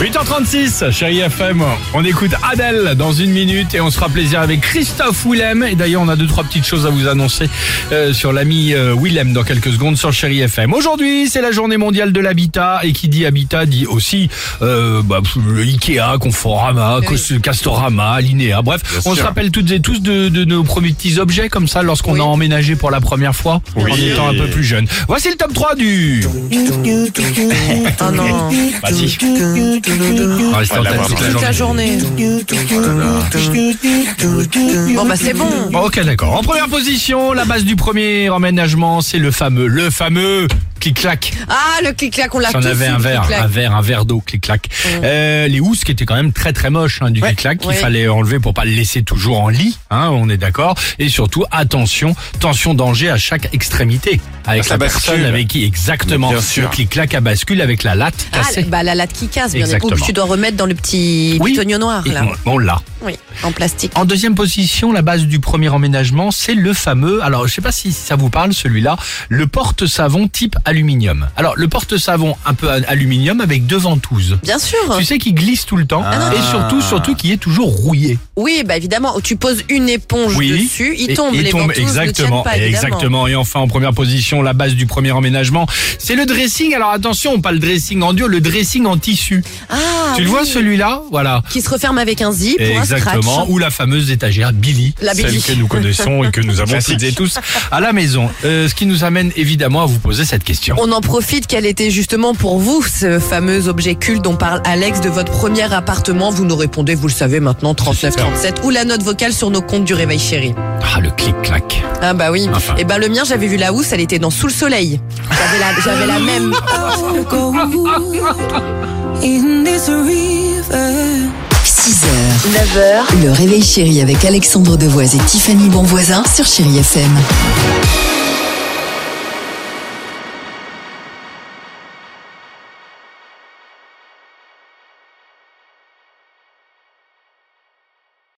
8h36, chérie FM, on écoute Adèle dans une minute et on se fera plaisir avec Christophe Willem. Et d'ailleurs, on a deux, trois petites choses à vous annoncer euh, sur l'ami euh, Willem dans quelques secondes sur chérie FM. Aujourd'hui, c'est la journée mondiale de l'habitat et qui dit habitat dit aussi euh, bah, le Ikea, Conforama, Castorama, Linéa. Bref, on se rappelle toutes et tous de, de nos premiers petits objets comme ça lorsqu'on Oui. a emménagé pour la première fois en étant un peu plus jeune. Voici le top 3 du... Oh non, Vas-y. Tête toute la toute la journée. journée. Bon bah c'est bon. Bon, Ok, d'accord. En première position, la base du premier emménagement, c'est le fameux, le fameux clic-clac. Ah le clic-clac, on l'a avait eu, un verre, un verre, un verre d'eau, clic-clac. Euh, les housses qui étaient quand même très très moches hein, du Ouais. clic-clac qu'il Ouais. fallait enlever pour pas le laisser toujours en lit. Hein, on est d'accord. Et surtout, attention, tension danger à chaque extrémité avec la personne avec qui exactement. Bien sûr. Le clic-clac à bascule avec la latte Ah, cassée. bah la latte qui casse, bien Exactement. Que tu dois remettre dans le petit Oui. noir Et là. on- on l'a. Oui, en plastique. En deuxième position, la base du premier emménagement, c'est le fameux, alors je sais pas si ça vous parle celui-là, le porte-savon type aluminium. Alors le porte-savon un peu aluminium avec deux ventouses. Bien sûr. Tu sais qui glisse tout le temps Ah. et surtout surtout qui est toujours rouillé. Oui, bah évidemment, tu poses une éponge dessus, il Et- tombe, et les tombe, ventouses exactement, ne tiennent pas évidemment. exactement. Et enfin en première position, la base du premier emménagement, c'est le dressing. Alors attention, pas le dressing en dur, le dressing en tissu. Ah, tu le vois celui-là, voilà. Qui se referme avec un zip Exactement, ou la fameuse étagère Billy, La celle Billy. que nous connaissons et que nous avons toutes et tous à la maison. Euh, ce qui nous amène évidemment à vous poser cette question. On en profite, quel était justement pour vous ce fameux objet culte dont parle Alex de votre premier appartement Vous nous répondez, vous le savez maintenant, 3937 ou la note vocale sur nos comptes du Réveil Chéri. Ah, le clic-clac. Ah bah oui. Enfin. Et ben le mien, j'avais vu la housse, elle était dans Sous le soleil. J'avais la, j'avais la même. in this river. 6h, 9h, le réveil chéri avec Alexandre Devoise et Tiffany Bonvoisin sur Chéri FM.